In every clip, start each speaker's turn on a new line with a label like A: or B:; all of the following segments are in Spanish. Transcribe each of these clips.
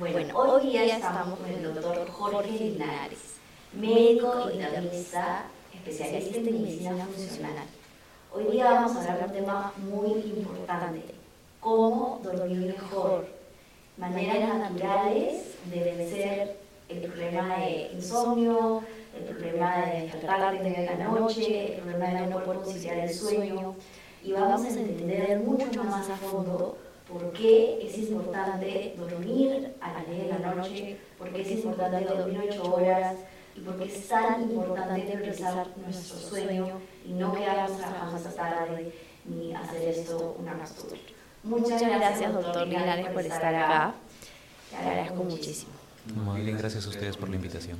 A: Bueno, hoy día estamos con el doctor Jorge Linares, médico internista, especialista en medicina funcional. Hoy día vamos a hablar de un tema muy importante, cómo dormir mejor. Maneras naturales de vencer el problema de insomnio, el problema de despertar en la noche, el problema de no poder conciliar el sueño. Y vamos a entender mucho más a fondo por qué es importante dormir a las 10 de la noche, por qué es importante dormir 8 horas y por qué es tan importante priorizar nuestro sueño y no quedarnos trabajando hasta tarde ni hacer esto una costumbre.
B: Muchas gracias, doctor Linares, por estar acá. Te agradezco muchísimo.
C: Muy bien, gracias a ustedes por la invitación.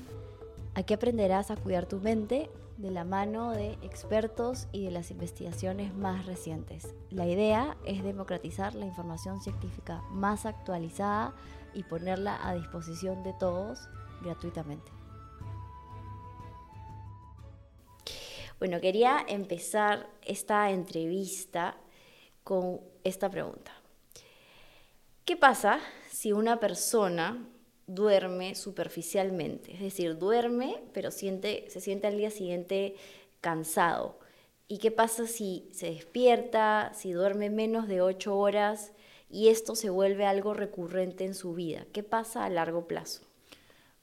B: Aquí aprenderás a cuidar tu mente de la mano de expertos y de las investigaciones más recientes. La idea es democratizar la información científica más actualizada y ponerla a disposición de todos gratuitamente. Bueno, quería empezar esta entrevista con esta pregunta. ¿Qué pasa si una persona duerme superficialmente, es decir, duerme pero siente, se siente al día siguiente cansado. ¿Y qué pasa si se despierta, si duerme menos de ocho horas y esto se vuelve algo recurrente en su vida? ¿Qué pasa a largo plazo?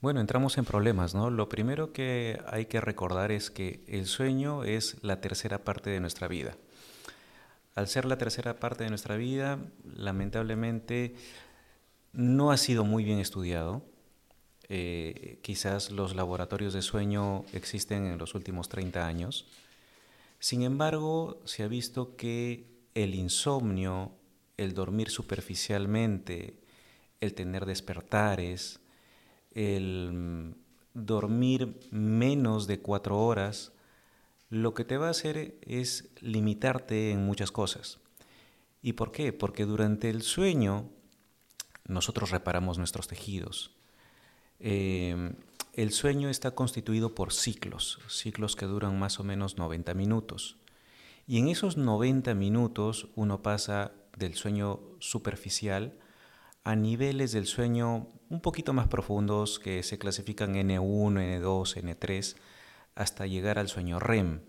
C: Bueno, entramos en problemas, ¿no? Lo primero que hay que recordar es que el sueño es la tercera parte de nuestra vida. Al ser la tercera parte de nuestra vida, lamentablemente no ha sido muy bien estudiado. Eh, quizás los laboratorios de sueño existen en los últimos 30 años. Sin embargo, se ha visto que el insomnio, el dormir superficialmente, el tener despertares, el mm, dormir menos de cuatro horas, lo que te va a hacer es limitarte en muchas cosas. ¿Y por qué? Porque durante el sueño nosotros reparamos nuestros tejidos. Em, el sueño está constituido por ciclos, ciclos que duran más o menos 90 minutos. Y en esos 90 minutos uno pasa del sueño superficial a niveles del sueño un poquito más profundos que se clasifican N1, N2, N3, hasta llegar al sueño REM.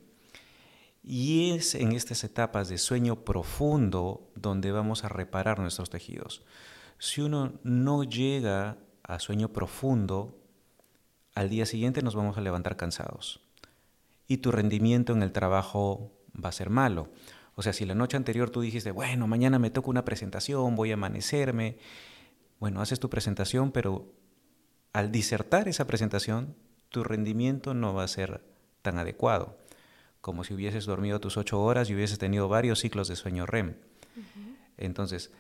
C: Y es en estas etapas de sueño profundo donde vamos a reparar nuestros tejidos. Si uno no llega a sueño profundo, al día siguiente nos vamos a levantar cansados. Y tu rendimiento en el trabajo va a ser malo. O sea, si la noche anterior tú dijiste, bueno, mañana me toca una presentación, voy a amanecerme, bueno, haces tu presentación, pero al disertar esa presentación, tu rendimiento no va a ser tan adecuado, como si hubieses dormido tus ocho horas y hubieses tenido varios ciclos de sueño REM. Entonces,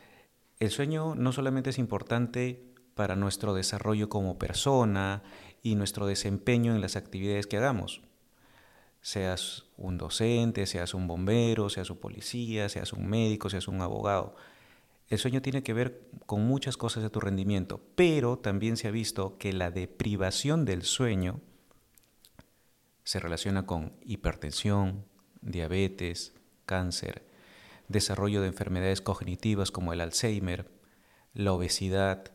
C: el sueño no solamente es importante para nuestro desarrollo como persona y nuestro desempeño en las actividades que hagamos. Seas un docente, seas un bombero, seas un policía, seas un médico, seas un abogado. El sueño tiene que ver con muchas cosas de tu rendimiento, pero también se ha visto que la deprivación del sueño se relaciona con hipertensión, diabetes, cáncer, desarrollo de enfermedades cognitivas como el Alzheimer, la obesidad,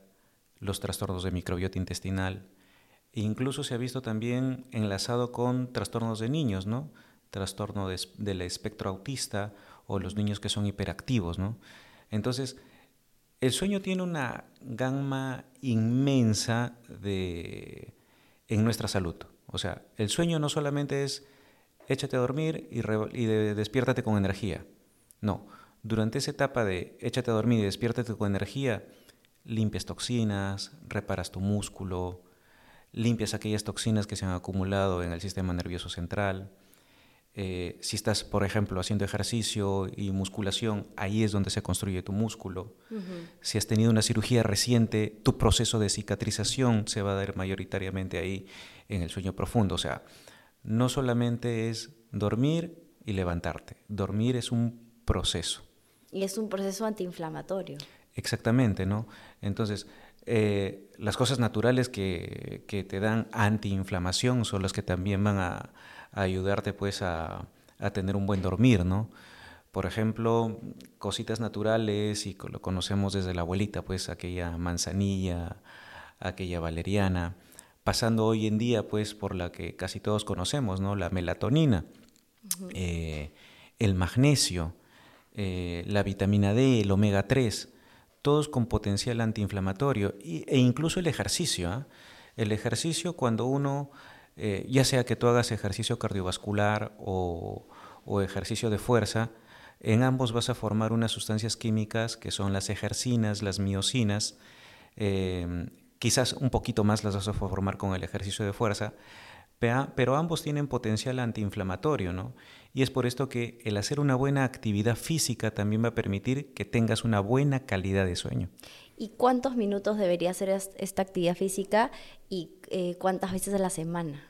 C: los trastornos de microbiota intestinal. E incluso se ha visto también enlazado con trastornos de niños, ¿no? Trastorno del espectro autista o los niños que son hiperactivos, ¿no? Entonces, el sueño tiene una gama inmensa de, en nuestra salud. O sea, el sueño no solamente es échate a dormir y despiértate con energía. No, durante esa etapa de échate a dormir y despiértate con energía, limpias toxinas, reparas tu músculo, limpias aquellas toxinas que se han acumulado en el sistema nervioso central. Eh, si estás, por ejemplo, haciendo ejercicio y musculación, ahí es donde se construye tu músculo. Si has tenido una cirugía reciente, tu proceso de cicatrización se va a dar mayoritariamente ahí en el sueño profundo. O sea, no solamente es dormir y levantarte. Dormir es un proceso.
B: Y es un proceso antiinflamatorio.
C: Exactamente, ¿no? Entonces, eh, las cosas naturales que, que, te dan antiinflamación son las que también van a, ayudarte pues a, a, tener un buen dormir, ¿no? Por ejemplo, cositas naturales y lo conocemos desde la abuelita, pues aquella manzanilla, aquella valeriana, pasando hoy en día pues por la que casi todos conocemos, ¿no? La melatonina, eh, el magnesio, eh, la vitamina D, el omega 3, todos con potencial antiinflamatorio e incluso el ejercicio. ¿ah? El ejercicio cuando uno, eh, ya sea que tú hagas ejercicio cardiovascular o, ejercicio de fuerza, en ambos vas a formar unas sustancias químicas que son las ejercinas, las miocinas, eh, quizás un poquito más las vas a formar con el ejercicio de fuerza, pero ambos tienen potencial antiinflamatorio, ¿no? Y es por esto que el hacer una buena actividad física también va a permitir que tengas una buena calidad de sueño.
B: ¿Y cuántos minutos debería hacer esta actividad física y eh, cuántas veces a la semana?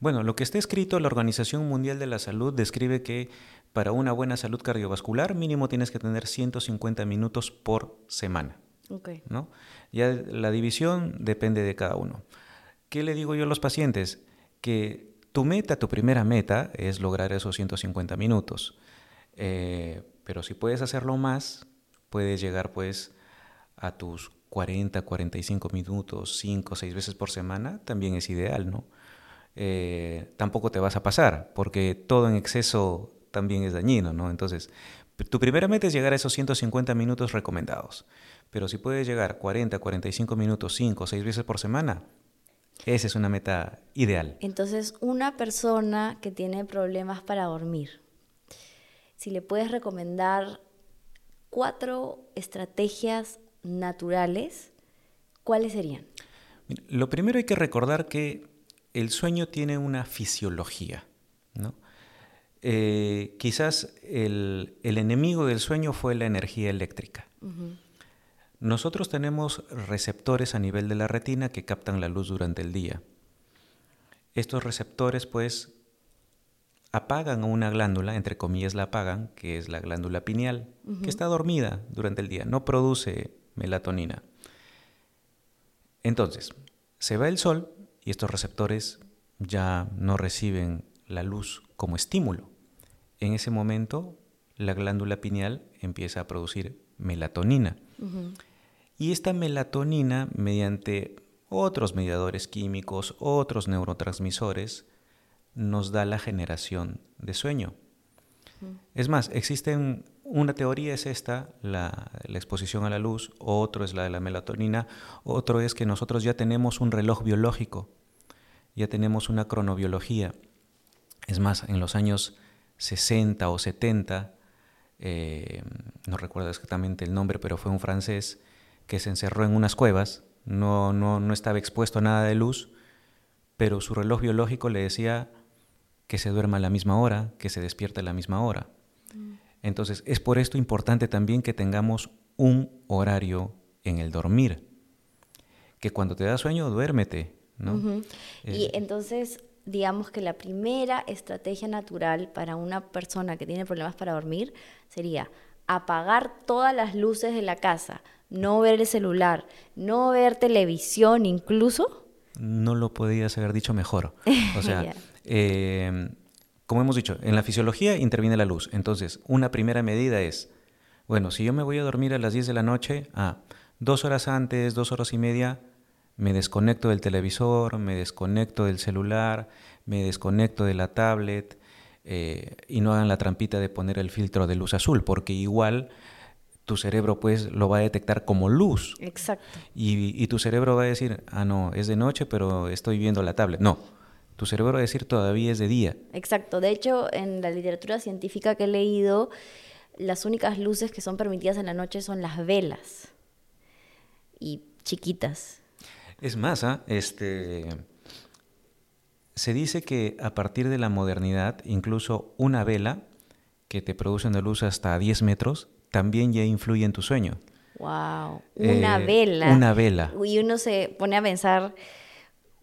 C: Bueno, lo que está escrito, la Organización Mundial de la Salud describe que para una buena salud cardiovascular mínimo tienes que tener 150 minutos por semana. Okay. ¿no? Ya la división depende de cada uno. ¿Qué le digo yo a los pacientes? Que tu meta, tu primera meta es lograr esos 150 minutos. Eh, pero si puedes hacerlo más, puedes llegar pues a tus 40, 45 minutos, 5, 6 veces por semana, también es ideal, ¿no? Eh, tampoco te vas a pasar, porque todo en exceso también es dañino, ¿no? Entonces, tu primera meta es llegar a esos 150 minutos recomendados. Pero si puedes llegar 40, 45 minutos, 5, 6 veces por semana, esa es una meta ideal.
B: Entonces, una persona que tiene problemas para dormir, si le puedes recomendar cuatro estrategias naturales, ¿cuáles serían?
C: Lo primero hay que recordar que el sueño tiene una fisiología. ¿no? Eh, quizás el, enemigo del sueño fue la energía eléctrica. Nosotros tenemos receptores a nivel de la retina que captan la luz durante el día. Estos receptores pues apagan a una glándula, entre comillas la apagan, que es la glándula pineal, que está dormida durante el día, no produce melatonina. Entonces, se va el sol y estos receptores ya no reciben la luz como estímulo. En ese momento, la glándula pineal empieza a producir melatonina. Y esta melatonina, mediante otros mediadores químicos, otros neurotransmisores, nos da la generación de sueño. Es más, existen, una teoría es esta, la, la, exposición a la luz, otro es la de la melatonina, otro es que nosotros ya tenemos un reloj biológico, ya tenemos una cronobiología. Es más, en los años 60 o 70, eh, no recuerdo exactamente el nombre, pero fue un francés, que se encerró en unas cuevas, no, no, no estaba expuesto a nada de luz, pero su reloj biológico le decía que se duerma a la misma hora, que se despierte a la misma hora. Mm. Entonces, es por esto importante también que tengamos un horario en el dormir. Que cuando te da sueño, duérmete. ¿no?
B: y entonces, digamos que la primera estrategia natural para una persona que tiene problemas para dormir sería apagar todas las luces de la casa, no ver el celular, no ver televisión incluso.
C: No lo podías haber dicho mejor. O sea, em, como hemos dicho, en la fisiología interviene la luz. Entonces, una primera medida es, bueno, si yo me voy a dormir a las 10 de la noche, ah, dos horas antes, dos horas y media, me desconecto del televisor, me desconecto del celular, me desconecto de la tablet eh, y no hagan la trampita de poner el filtro de luz azul, porque igual tu cerebro pues lo va a detectar como luz.
B: Exacto.
C: Y, tu cerebro va a decir, ah, no, es de noche, pero estoy viendo la tablet. No, tu cerebro va a decir, todavía es de día.
B: Exacto. De hecho, en la literatura científica que he leído, las únicas luces que son permitidas en la noche son las velas. Y chiquitas.
C: Es más, ¿ah? este... Se dice que a partir de la modernidad, incluso una vela que te produce una luz hasta 10 metros también ya influye en tu sueño.
B: Wow, una eh, vela.
C: Una vela.
B: Y uno se pone a pensar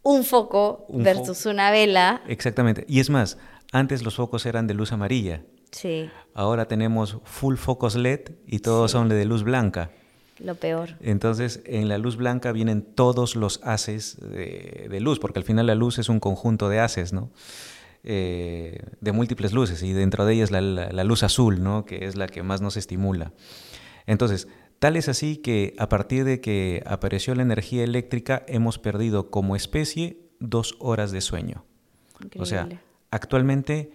B: un foco versus una vela.
C: Exactamente. Y es más, antes los focos eran de luz amarilla.
B: Sí.
C: Ahora tenemos full focos LED y todos son de luz blanca.
B: Lo peor.
C: Entonces, en la luz blanca vienen todos los haces de, de, luz, porque al final la luz es un conjunto de haces, ¿no? Eh, de múltiples luces y dentro de ellas la, la, luz azul, ¿no? que es la que más nos estimula. Entonces, tal es así que a partir de que apareció la energía eléctrica hemos perdido como especie dos horas de sueño. O sea, actualmente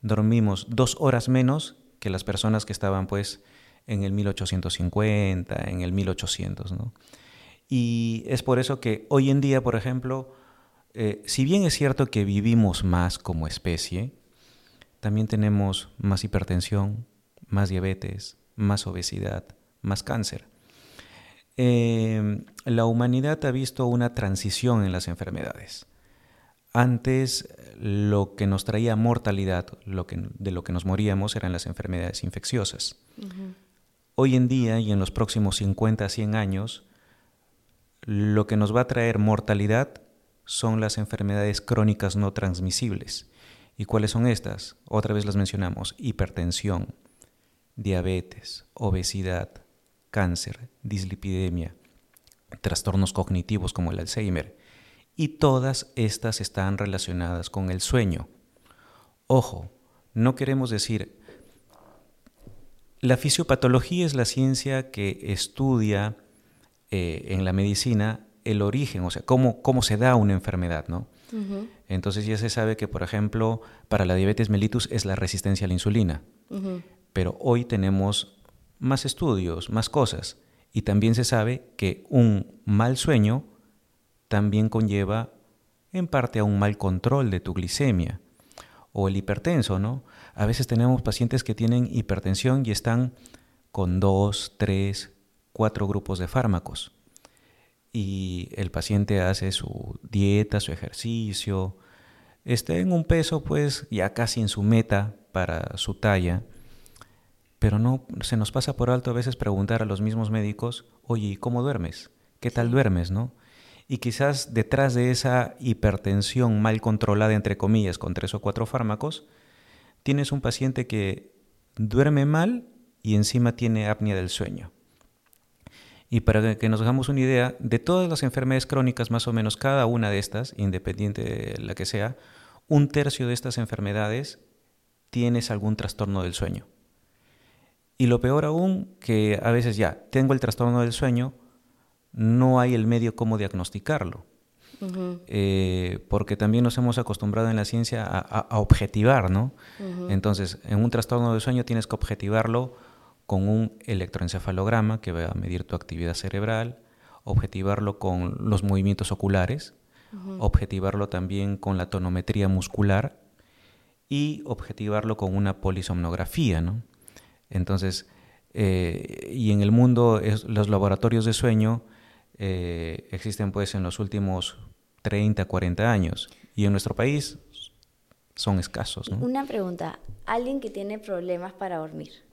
C: dormimos dos horas menos que las personas que estaban pues en el 1850, en el 1800. ¿no? Y es por eso que hoy en día, por ejemplo, eh, si bien es cierto que vivimos más como especie, también tenemos más hipertensión, más diabetes, más obesidad, más cáncer. Em, la humanidad ha visto una transición en las enfermedades. Antes lo que nos traía mortalidad, lo que, de lo que nos moríamos, eran las enfermedades infecciosas. Hoy en día y en los próximos 50 a 100 años, lo que nos va a traer mortalidad son las enfermedades crónicas no transmisibles. ¿Y cuáles son estas? Otra vez las mencionamos. Hipertensión, diabetes, obesidad, cáncer, dislipidemia, trastornos cognitivos como el Alzheimer. Y todas estas están relacionadas con el sueño. Ojo, no queremos decir... La fisiopatología es la ciencia que estudia eh, en la medicina el origen, o sea, cómo, cómo se da una enfermedad, ¿no? Entonces ya se sabe que, por ejemplo, para la diabetes mellitus es la resistencia a la insulina. Pero hoy tenemos más estudios, más cosas. Y también se sabe que un mal sueño también conlleva en parte a un mal control de tu glicemia. O el hipertenso, ¿no? A veces tenemos pacientes que tienen hipertensión y están con dos, tres, cuatro grupos de fármacos y el paciente hace su dieta, su ejercicio, está en un peso pues ya casi en su meta para su talla, pero no se nos pasa por alto a veces preguntar a los mismos médicos, oye, ¿cómo duermes? ¿Qué tal duermes, no? Y quizás detrás de esa hipertensión mal controlada, entre comillas, con tres o cuatro fármacos, tienes un paciente que duerme mal y encima tiene apnea del sueño. Y para que nos hagamos una idea, de todas las enfermedades crónicas, más o menos cada una de estas, independiente de la que sea, un tercio de estas enfermedades tienes algún trastorno del sueño. Y lo peor aún, que a veces ya tengo el trastorno del sueño, no hay el medio cómo diagnosticarlo. Eh, porque también nos hemos acostumbrado en la ciencia a, objetivar, ¿no? Entonces, en un trastorno del sueño tienes que objetivarlo con un electroencefalograma que va a medir tu actividad cerebral, objetivarlo con los movimientos oculares, objetivarlo también con la tonometría muscular y objetivarlo con una polisomnografía. ¿no? Entonces, eh, y en el mundo los laboratorios de sueño eh, existen pues en los últimos 30, 40 años y en nuestro país son escasos.
B: Una pregunta, alguien que tiene problemas para dormir,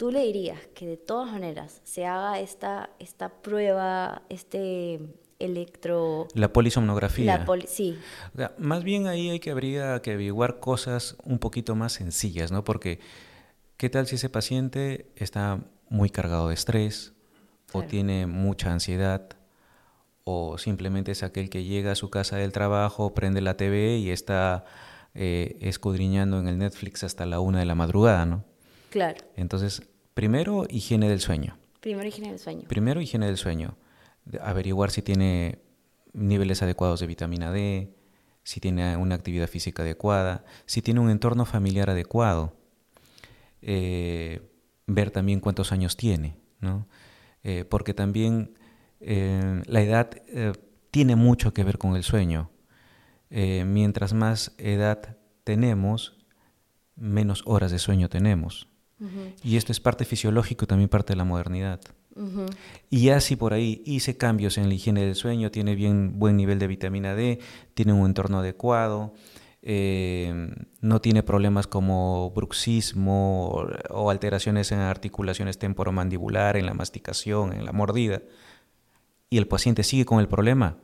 B: tú le dirías que de todas maneras se haga esta, esta prueba, este electro...
C: La polisomnografía.
B: La sí.
C: más bien ahí hay que habría que averiguar cosas un poquito más sencillas, ¿no? Porque, ¿qué tal si ese paciente está muy cargado de estrés o tiene mucha ansiedad? O simplemente es aquel que llega a su casa del trabajo, prende la TV y está eh, escudriñando en el Netflix hasta la una de la madrugada, ¿no?
B: Claro.
C: Entonces, primero, higiene del sueño.
B: Primero, higiene del sueño.
C: Primero, higiene del sueño. Averiguar si tiene niveles adecuados de vitamina D, si tiene una actividad física adecuada, si tiene un entorno familiar adecuado. Eh, ver también cuántos años tiene, ¿no? Eh, porque también eh, la edad tiene mucho que ver con el sueño. mientras más edad tenemos, menos horas de sueño tenemos. Y esto es parte fisiológico y también parte de la modernidad. Y así por ahí hice cambios en la higiene del sueño, tiene bien buen nivel de vitamina D, tiene un entorno adecuado, eh, no tiene problemas como bruxismo o, o, alteraciones en articulaciones temporomandibular, en la masticación, en la mordida, y el paciente sigue con el problema,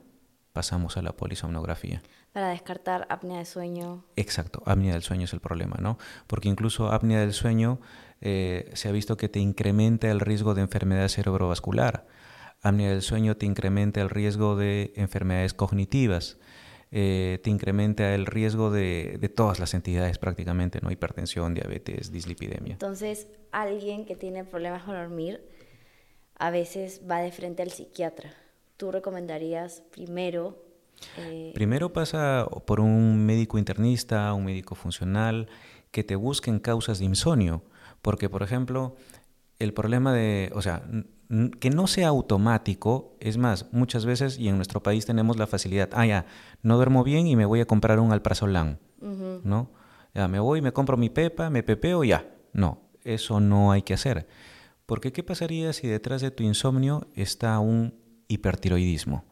C: pasamos a la polisomnografía.
B: Para descartar apnea del sueño.
C: Exacto, apnea del sueño es el problema, ¿no? Porque incluso apnea del sueño eh, se ha visto que te incrementa el riesgo de enfermedad cerebrovascular. Apnea del sueño te incrementa el riesgo de enfermedades cognitivas. eh, te incrementa el riesgo de, de, todas las entidades prácticamente, ¿no? Hipertensión, diabetes, dislipidemia.
B: Entonces, alguien que tiene problemas con dormir a veces va de frente al psiquiatra. ¿Tú recomendarías primero?
C: Eh, primero pasa por un médico internista, un médico funcional, que te busquen causas de insomnio. Porque, por ejemplo, el problema de, o sea, que no sea automático, es más, muchas veces, y en nuestro país tenemos la facilidad, ah, ya, no duermo bien y me voy a comprar un alprazolam, ¿no? Ya, me voy, me compro mi pepa, me pepeo, ya. No, eso no hay que hacer. Porque ¿qué pasaría si detrás de tu insomnio está un hipertiroidismo?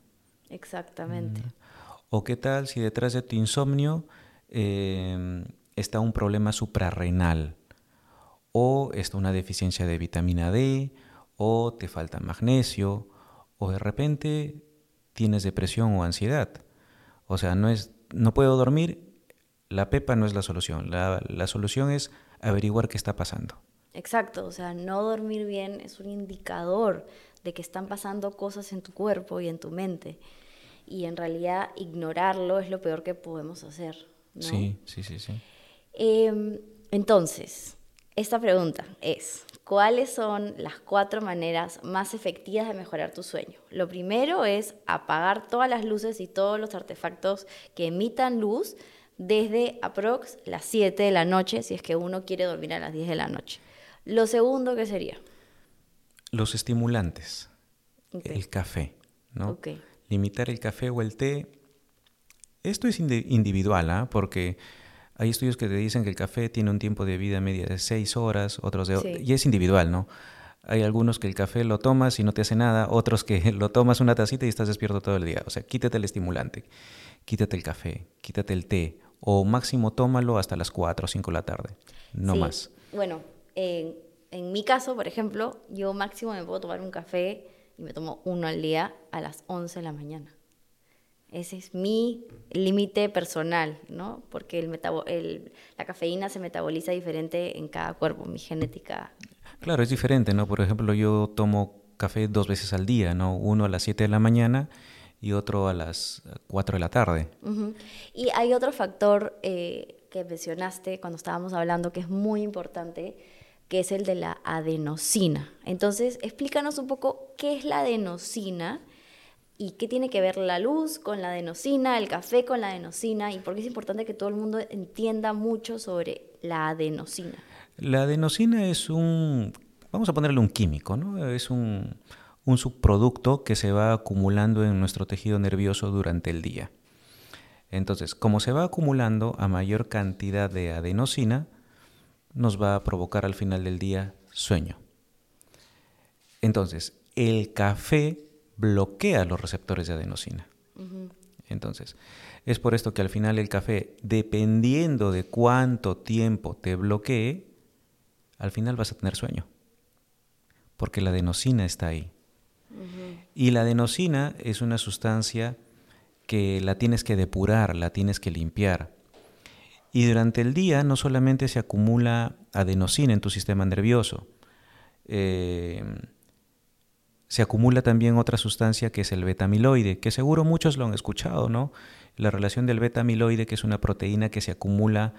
B: Exactamente.
C: ¿O qué tal si detrás de tu insomnio em, está un problema suprarrenal? ¿O está una deficiencia de vitamina D? o te falta magnesio, o de repente tienes depresión o ansiedad. O sea, no es, no puedo dormir, la pepa no es la solución. La, la solución es averiguar qué está pasando.
B: Exacto, o sea, no dormir bien es un indicador de que están pasando cosas en tu cuerpo y en tu mente. Y en realidad ignorarlo es lo peor que podemos hacer.
C: Sí, sí, sí, sí.
B: Em, entonces, esta pregunta es, ¿cuáles son las cuatro maneras más efectivas de mejorar tu sueño? Lo primero es apagar todas las luces y todos los artefactos que emitan luz desde aprox las 7 de la noche, si es que uno quiere dormir a las 10 de la noche. Lo segundo, ¿qué sería?
C: Los estimulantes. El café, ¿no? Limitar el café o el té. Esto es individual, ¿ah? Porque hay estudios que te dicen que el café tiene un tiempo de vida media de seis horas, otros de... Y es individual, ¿no? Hay algunos que el café lo tomas y no te hace nada, otros que lo tomas una tacita y estás despierto todo el día. O sea, quítate el estimulante, quítate el café, quítate el té, o máximo tómalo hasta las 4 o 5 de la tarde, no más.
B: Bueno, en, en mi caso, por ejemplo, yo máximo me puedo tomar un café y me tomo uno al día a las 11 de la mañana. Ese es mi límite personal, ¿no? Porque el el, la cafeína se metaboliza diferente en cada cuerpo, mi genética.
C: Claro, es diferente, ¿no? Por ejemplo, yo tomo café dos veces al día, ¿no? Uno a las 7 de la mañana y otro a las 4 de la tarde.
B: Y hay otro factor eh, que mencionaste cuando estábamos hablando que es muy importante, que es el de la adenosina. Entonces, explícanos un poco qué es la adenosina ¿Y qué tiene que ver la luz con la adenosina, el café con la adenosina? ¿Y por qué es importante que todo el mundo entienda mucho sobre la adenosina?
C: La adenosina es un, vamos a ponerle un químico, ¿no? Es un, un subproducto que se va acumulando en nuestro tejido nervioso durante el día. Entonces, como se va acumulando a mayor cantidad de adenosina, nos va a provocar al final del día sueño. Entonces, el café bloquea los receptores de adenosina. Entonces, es por esto que al final el café, dependiendo de cuánto tiempo te bloquee, al final vas a tener sueño. Porque la adenosina está ahí. Y la adenosina es una sustancia que la tienes que depurar, la tienes que limpiar. Y durante el día no solamente se acumula adenosina en tu sistema nervioso, eh, se acumula también otra sustancia que es el beta-amiloide, que seguro muchos lo han escuchado, ¿no? La relación del beta-amiloide, que es una proteína que se acumula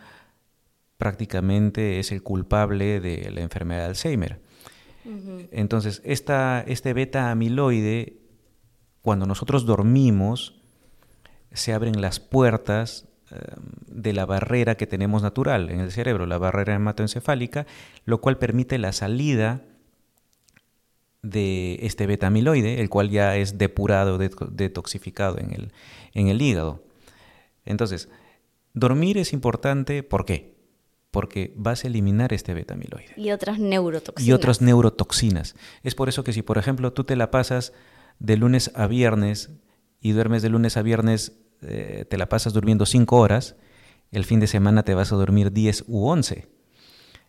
C: prácticamente es el culpable de la enfermedad de Alzheimer. Entonces, esta, este beta-amiloide, cuando nosotros dormimos, se abren las puertas de la barrera que tenemos natural en el cerebro, la barrera hematoencefálica, lo cual permite la salida de este beta-amiloide, el cual ya es depurado, detoxificado en el, en el hígado. Entonces, dormir es importante, ¿por qué? Porque vas a eliminar este beta-amiloide.
B: Y otras neurotoxinas.
C: Y otras neurotoxinas. Es por eso que si, por ejemplo, tú te la pasas de lunes a viernes y duermes de lunes a viernes, eh, te la pasas durmiendo 5 horas, el fin de semana te vas a dormir 10 u 11.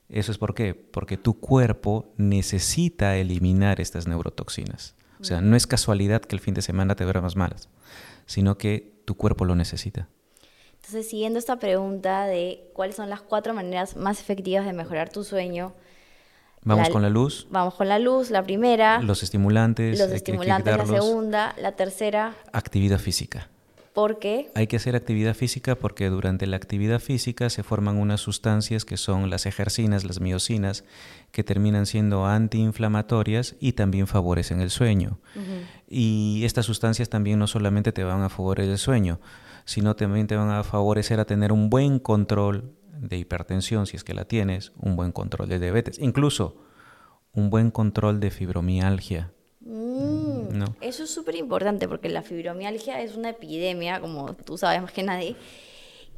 C: ¿Eso es por qué? Porque tu cuerpo necesita eliminar estas neurotoxinas. O sea, no es casualidad que el fin de semana te duermas malas, sino que tu cuerpo lo necesita.
B: Entonces, siguiendo esta pregunta de cuáles son las cuatro maneras más efectivas de mejorar tu sueño.
C: Vamos con la luz.
B: Vamos con la luz, la primera.
C: Los estimulantes.
B: Los estimulantes, la segunda. La tercera.
C: Actividad física.
B: ¿Por qué?
C: Hay que hacer actividad física porque durante la actividad física se forman unas sustancias que son las ejercinas, las miocinas, que terminan siendo antiinflamatorias y también favorecen el sueño. Y estas sustancias también no solamente te van a favorecer el sueño, sino también te van a favorecer a tener un buen control de hipertensión, si es que la tienes, un buen control de diabetes, incluso un buen control de fibromialgia.
B: Mm, eso es súper importante porque la fibromialgia es una epidemia, como tú sabes más que nadie,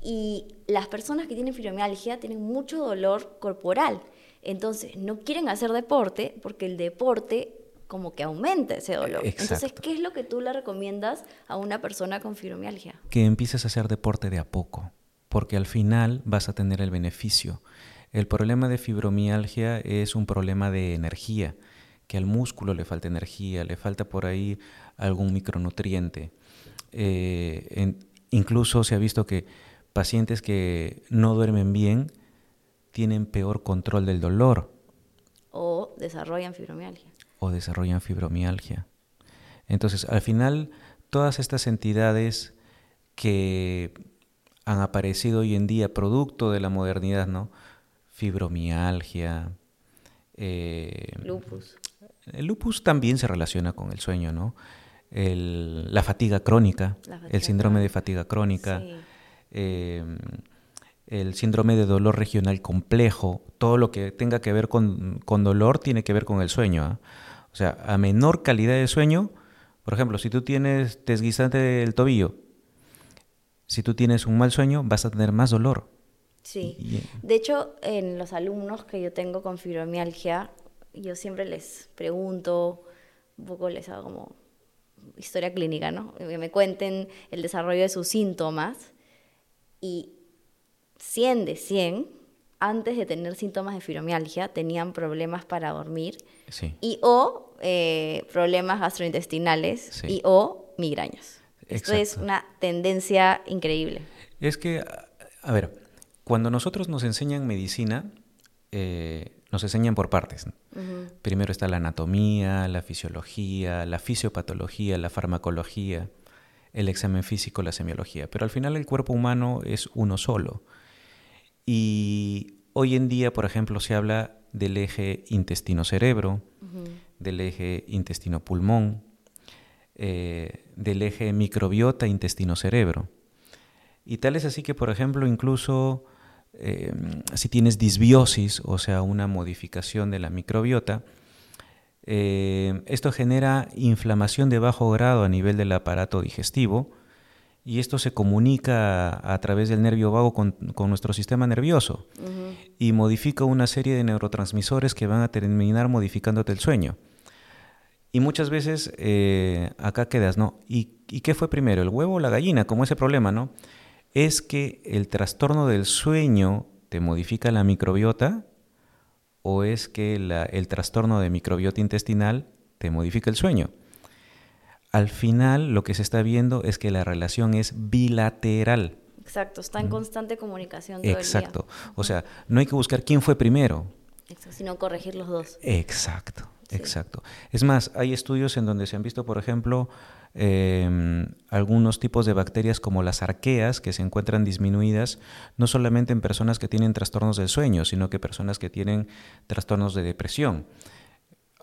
B: y las personas que tienen fibromialgia tienen mucho dolor corporal. Entonces, no quieren hacer deporte porque el deporte como que aumenta ese dolor. Entonces, ¿qué es lo que tú le recomiendas a una persona con fibromialgia?
C: Que empieces a hacer deporte de a poco, porque al final vas a tener el beneficio. El problema de fibromialgia es un problema de energía, que al músculo le falta energía, le falta por ahí algún micronutriente. Eh, incluso se ha visto que pacientes que no duermen bien tienen peor control del dolor.
B: O desarrollan fibromialgia.
C: O desarrollan fibromialgia. Entonces, al final, todas estas entidades que han aparecido hoy en día producto de la modernidad, ¿no? fibromialgia.
B: Eh, lupus.
C: El lupus también se relaciona con el sueño, ¿no? la fatiga crónica, el síndrome de fatiga crónica, em, el síndrome de dolor regional complejo, todo lo que tenga que ver con, dolor tiene que ver con el sueño. ¿ah? O sea, a menor calidad de sueño, por ejemplo, si tú tienes desguisante del tobillo, si tú tienes un mal sueño, vas a tener más dolor.
B: Sí. De hecho, en los alumnos que yo tengo con fibromialgia, yo siempre les pregunto, un poco les hago como historia clínica, ¿no? Que me cuenten el desarrollo de sus síntomas y 100 de 100, antes de tener síntomas de fibromialgia, tenían problemas para dormir y o eh, problemas gastrointestinales y o migrañas. Esto es una tendencia increíble.
C: Es que, a ver, cuando nosotros nos enseñan medicina, eh, nos enseñan por partes. Primero está la anatomía, la fisiología, la fisiopatología, la farmacología, el examen físico, la semiología. Pero al final el cuerpo humano es uno solo. Y hoy en día, por ejemplo, se habla del eje intestino-cerebro, del eje intestino-pulmón, eh, del eje microbiota intestino-cerebro. Y tal es así que, por ejemplo, incluso eh, si tienes disbiosis, o sea, una modificación de la microbiota, eh, esto genera inflamación de bajo grado a nivel del aparato digestivo y esto se comunica a, través del nervio vago con, nuestro sistema nervioso y modifica una serie de neurotransmisores que van a terminar modificándote el sueño. Y muchas veces eh, acá quedas, ¿no? ¿Y, ¿Y qué fue primero, el huevo o la gallina? Como ese problema, ¿no? Es que el trastorno del sueño te modifica la microbiota o es que el trastorno de microbiota intestinal te modifica el sueño. Al final lo que se está viendo es que la relación es bilateral.
B: Exacto, está en constante comunicación.
C: Todo Exacto. O sea, no hay que buscar quién fue primero.
B: sino corregir los dos.
C: Exacto, exacto. Es más, hay estudios en donde se han visto, por ejemplo, Em, algunos tipos de bacterias como las arqueas que se encuentran disminuidas no solamente en personas que tienen trastornos del sueño, sino que personas que tienen trastornos de depresión.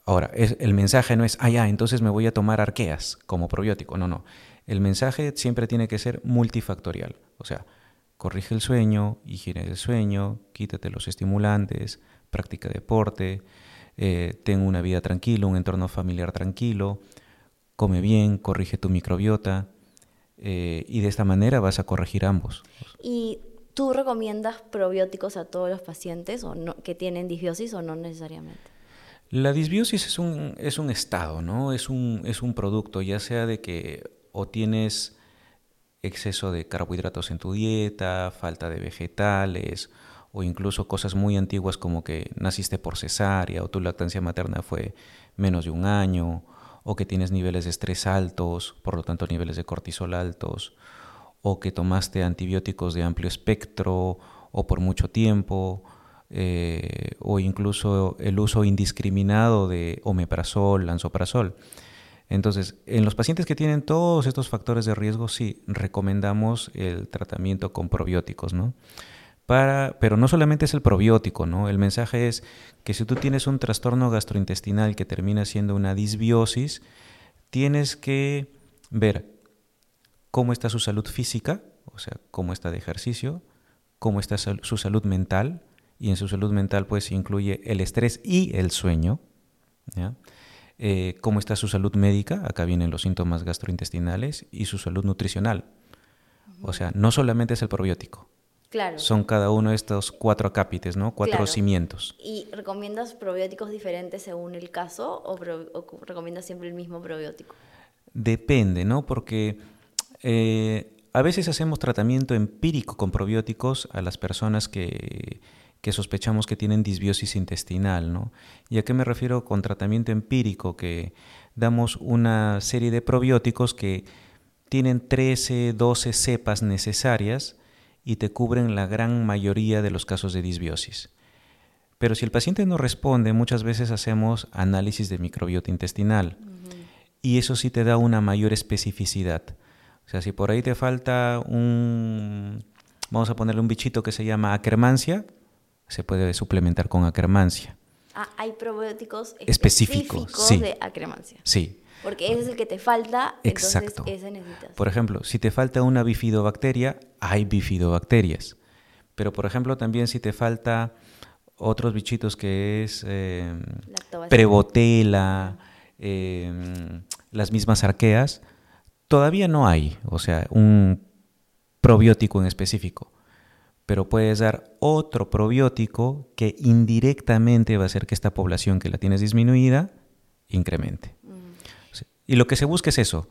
C: Ahora, el mensaje no es, ah, ya, entonces me voy a tomar arqueas como probiótico. No, no. El mensaje siempre tiene que ser multifactorial. O sea, corrige el sueño, higiene del sueño, quítate los estimulantes, practica deporte, eh, ten una vida tranquila, un entorno familiar tranquilo, come bien, corrige tu microbiota eh, y de esta manera vas a corregir ambos.
B: ¿Y tú recomiendas probióticos a todos los pacientes o no, que tienen disbiosis o no necesariamente?
C: La disbiosis es un, es un estado, ¿no? Es un, es un producto, ya sea de que o tienes exceso de carbohidratos en tu dieta, falta de vegetales, o incluso cosas muy antiguas como que naciste por cesárea o tu lactancia materna fue menos de un año, o que tienes niveles de estrés altos, por lo tanto niveles de cortisol altos, o que tomaste antibióticos de amplio espectro o por mucho tiempo, eh, o incluso el uso indiscriminado de omeprazol, lansoprazol. Entonces, en los pacientes que tienen todos estos factores de riesgo, sí, recomendamos el tratamiento con probióticos, ¿no? Para, pero no solamente es el probiótico, ¿no? El mensaje es que si tú tienes un trastorno gastrointestinal que termina siendo una disbiosis, tienes que ver cómo está su salud física, o sea, cómo está de ejercicio, cómo está su salud mental, y en su salud mental pues incluye el estrés y el sueño, eh, cómo está su salud médica, acá vienen los síntomas gastrointestinales, y su salud nutricional. O sea, no solamente es el probiótico.
B: Claro.
C: Son cada uno de estos cuatro acápites, ¿no? Cuatro cimientos.
B: ¿Y recomiendas probióticos diferentes según el caso o, recomiendas siempre el mismo probiótico?
C: Depende, ¿no? Porque eh, a veces hacemos tratamiento empírico con probióticos a las personas que que sospechamos que tienen disbiosis intestinal. ¿no? ¿Y a qué me refiero con tratamiento empírico? Que damos una serie de probióticos que tienen 13, 12 cepas necesarias y te cubren la gran mayoría de los casos de disbiosis. Pero si el paciente no responde, muchas veces hacemos análisis de microbiota intestinal y eso sí te da una mayor especificidad. O sea, si por ahí te falta un, vamos a ponerle un bichito que se llama acremancia, se puede suplementar con acremancia.
B: Ah, hay probióticos específicos, de acremancia.
C: Sí.
B: Porque ese es el que te falta, Exacto. entonces ese necesitas.
C: Por ejemplo, si te falta una bifidobacteria, hay bifidobacterias. Pero, por ejemplo, también si te falta otros bichitos que es eh, prebotela, em, las mismas arqueas, todavía no hay, o sea, un probiótico en específico pero puedes dar otro probiótico que indirectamente va a hacer que esta población que la tienes disminuida incremente. Y lo que se busca es eso,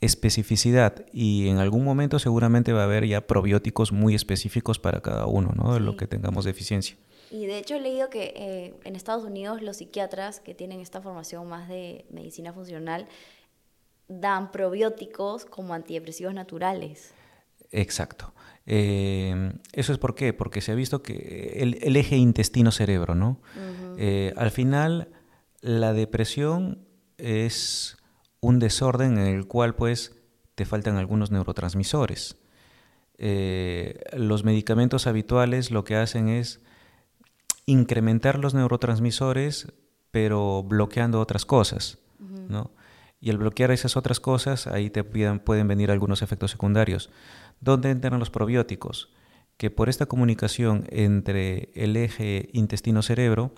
C: especificidad y en algún momento seguramente va a haber ya probióticos muy específicos para cada uno, ¿no? De lo que tengamos deficiencia.
B: Y de hecho he leído que eh, en Estados Unidos los psiquiatras que tienen esta formación más de medicina funcional dan probióticos como antidepresivos naturales.
C: Exacto. Eh, eso es por qué, porque se ha visto que el, eje intestino-cerebro, ¿no? Eh, al final, la depresión es un desorden en el cual, pues, te faltan algunos neurotransmisores. Eh, los medicamentos habituales lo que hacen es incrementar los neurotransmisores, pero bloqueando otras cosas, ¿no? Y al bloquear esas otras cosas, ahí te pueden venir algunos efectos secundarios. ¿Dónde entran los probióticos? Que por esta comunicación entre el eje intestino-cerebro,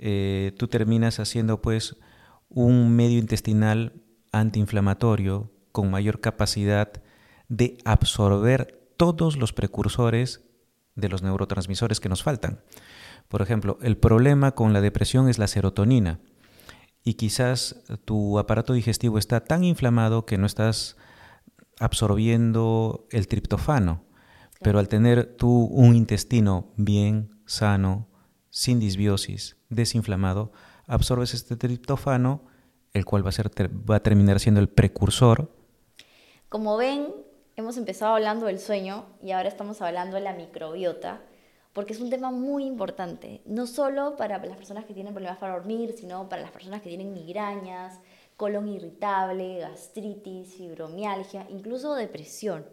C: eh, tú terminas haciendo pues un medio intestinal antiinflamatorio con mayor capacidad de absorber todos los precursores de los neurotransmisores que nos faltan. Por ejemplo, el problema con la depresión es la serotonina y quizás tu aparato digestivo está tan inflamado que no estás absorbiendo el triptofano. Pero al tener tú un intestino bien, sano, sin disbiosis, desinflamado, absorbes este triptofano, el cual va a, ser, va a terminar siendo el precursor.
B: Como ven, hemos empezado hablando del sueño y ahora estamos hablando de la microbiota, porque es un tema muy importante, no solo para las personas que tienen problemas para dormir, sino para las personas que tienen migrañas, colon irritable, gastritis, fibromialgia, incluso depresión.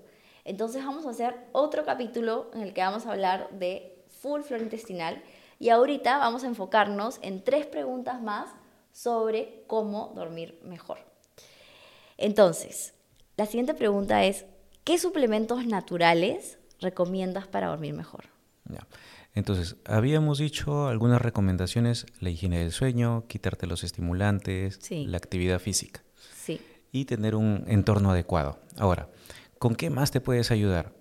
B: Entonces vamos a hacer otro capítulo en el que vamos a hablar de full flora intestinal y ahorita vamos a enfocarnos en tres preguntas más sobre cómo dormir mejor. Entonces, la siguiente pregunta es, ¿qué suplementos naturales recomiendas para dormir mejor?
C: Entonces, habíamos dicho algunas recomendaciones, la higiene del sueño, quitarte los estimulantes, la actividad física y tener un entorno adecuado. Ahora, ¿con qué más te puedes ayudar?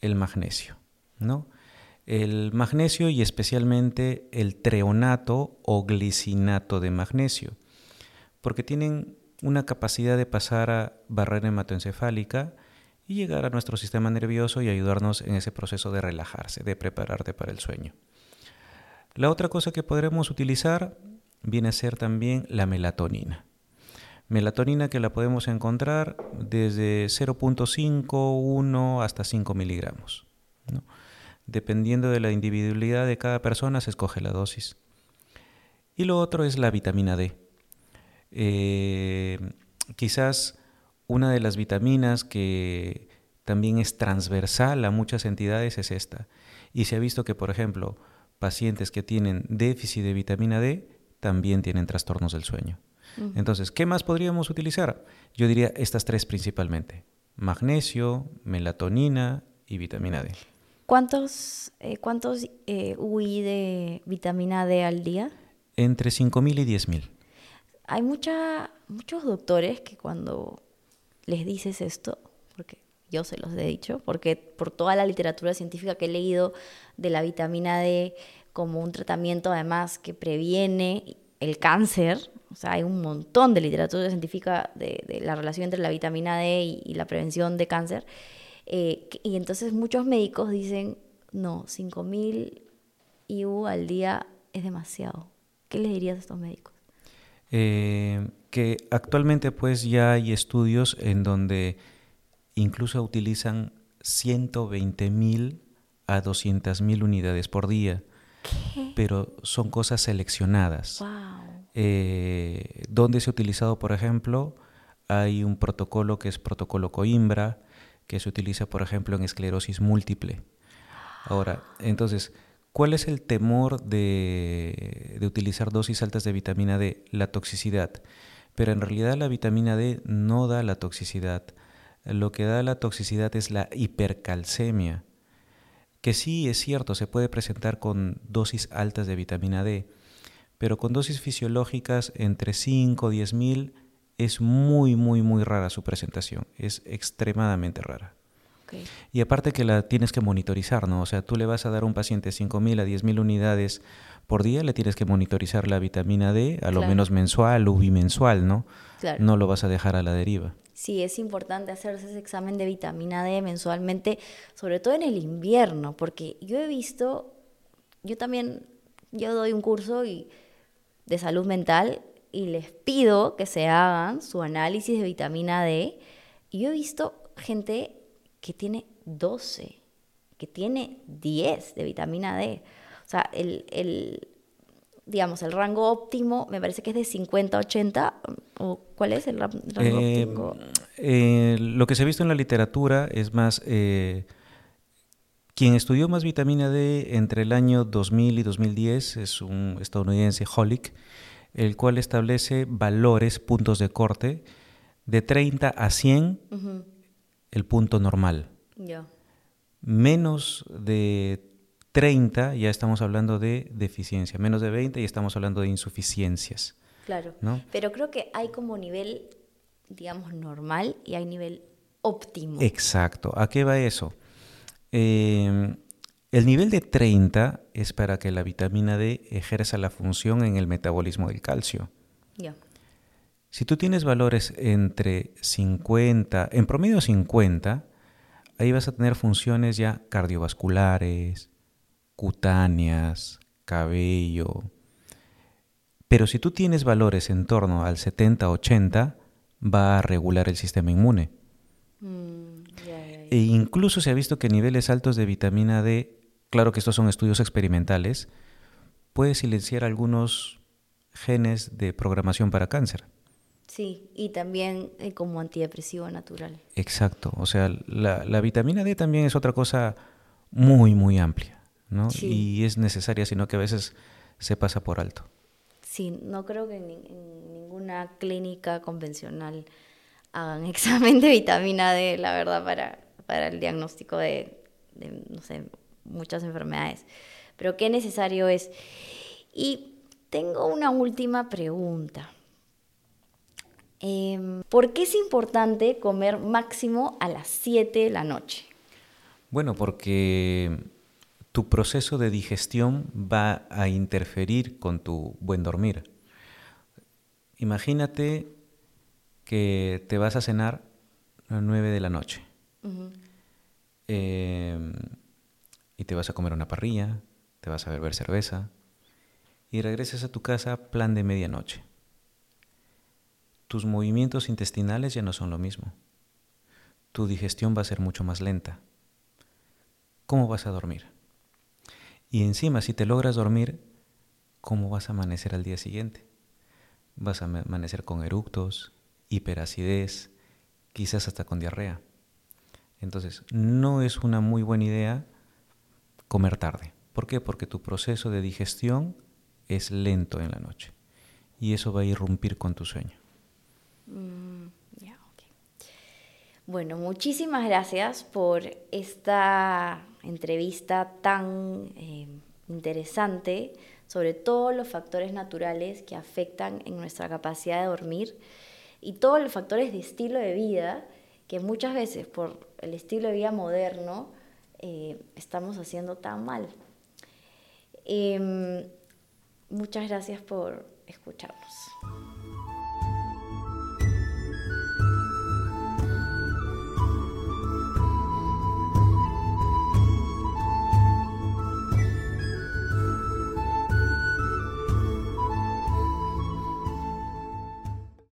C: El magnesio, ¿no? El magnesio y especialmente el treonato o glicinato de magnesio, porque tienen una capacidad de pasar a barrera hematoencefálica y llegar a nuestro sistema nervioso y ayudarnos en ese proceso de relajarse, de prepararte para el sueño. La otra cosa que podremos utilizar viene a ser también la melatonina. Melatonina que la podemos encontrar desde 0.5, 1 hasta 5 miligramos. Dependiendo de la individualidad de cada persona se escoge la dosis. Y lo otro es la vitamina D. Eh, quizás una de las vitaminas que también es transversal a muchas entidades es esta. Y se ha visto que, por ejemplo, pacientes que tienen déficit de vitamina D también tienen trastornos del sueño. Entonces, ¿qué más podríamos utilizar? Yo diría estas tres principalmente. Magnesio, melatonina y vitamina D.
B: ¿Cuántos, eh, cuántos eh, UI de vitamina D al día?
C: Entre 5.000 y 10.000.
B: Hay mucha, muchos doctores que cuando les dices esto, porque yo se los he dicho, porque por toda la literatura científica que he leído de la vitamina D como un tratamiento además que previene el cáncer, o sea, hay un montón de literatura científica de, la relación entre la vitamina D y, la prevención de cáncer, eh, y entonces muchos médicos dicen, no, 5.000 IU al día es demasiado. ¿Qué les dirías a estos médicos?
C: Eh, que actualmente pues ya hay estudios en donde incluso utilizan 120.000 a 200.000 unidades por día. Pero son cosas seleccionadas. Eh, donde se ha utilizado, por ejemplo, hay un protocolo que es protocolo Coimbra, que se utiliza, por ejemplo, en esclerosis múltiple. Ahora, entonces, ¿cuál es el temor de, utilizar dosis altas de vitamina D? La toxicidad. Pero en realidad la vitamina D no da la toxicidad. Lo que da la toxicidad es la hipercalcemia, que sí es cierto, se puede presentar con dosis altas de vitamina D, pero con dosis fisiológicas entre 5 o 10 mil es muy, muy, muy rara su presentación, es extremadamente rara. Y aparte que la tienes que monitorizar, ¿no? O sea, tú le vas a dar a un paciente 5.000 a 10.000 unidades por día, le tienes que monitorizar la vitamina D, a lo menos mensual o bimensual, ¿no? No lo vas a dejar a la deriva.
B: Sí, es importante hacerse ese examen de vitamina D mensualmente, sobre todo en el invierno, porque yo he visto, yo también, yo doy un curso y, de salud mental y les pido que se hagan su análisis de vitamina D. Y yo he visto gente que tiene 12, que tiene 10 de vitamina D. O sea, el, digamos, el rango óptimo me parece que es de 50 a 80, o ¿cuál es el rango eh, óptimo?
C: Eh, lo que se ha visto en la literatura es más, eh, quien estudió más vitamina D entre el año 2000 y 2010 es un estadounidense, Holick, el cual establece valores, puntos de corte, de 30 a 100 el punto normal. Menos de 30 ya estamos hablando de deficiencia, menos de 20 ya estamos hablando de insuficiencias.
B: Claro. Pero creo que hay como nivel, digamos, normal y hay nivel óptimo.
C: Exacto. ¿A qué va eso? Em, el nivel de 30 es para que la vitamina D ejerza la función en el metabolismo del calcio. Ya. Si tú tienes valores entre 50, en promedio 50, ahí vas a tener funciones ya cardiovasculares, cutáneas, cabello. Pero si tú tienes valores en torno al 70-80, va a regular el sistema inmune. Mm, e incluso se ha visto que niveles altos de vitamina D, claro que estos son estudios experimentales, puede silenciar algunos genes de programación para cáncer.
B: Sí, y también eh, como antidepresivo natural.
C: Exacto, o sea, la, vitamina D también es otra cosa muy, muy amplia, ¿no? Y es necesaria, sino que a veces se pasa por alto.
B: Sí, no creo que en, ninguna clínica convencional hagan examen de vitamina D, la verdad, para, para el diagnóstico de, de, no sé, muchas enfermedades. Pero qué necesario es. Y tengo una última pregunta. Em, ¿Por qué es importante comer máximo a las 7 de la noche?
C: Bueno, porque tu proceso de digestión va a interferir con tu buen dormir. Imagínate que te vas a cenar a las 9 de la noche y te vas a comer una parrilla, te vas a beber cerveza y regresas a tu casa plan de medianoche tus movimientos intestinales ya no son lo mismo. Tu digestión va a ser mucho más lenta. ¿Cómo vas a dormir? Y encima, si te logras dormir, ¿cómo vas a amanecer al día siguiente? Vas a amanecer con eructos, hiperacidez, quizás hasta con diarrea. Entonces, no es una muy buena idea comer tarde. ¿Por qué? Porque tu proceso de digestión es lento en la noche y eso va a irrumpir con tu sueño.
B: Mm, bueno, muchísimas gracias por esta entrevista tan eh, interesante sobre todos los factores naturales que afectan en nuestra capacidad de dormir y todos los factores de estilo de vida que muchas veces por el estilo de vida moderno eh, estamos haciendo tan mal. Em, muchas gracias por escucharnos.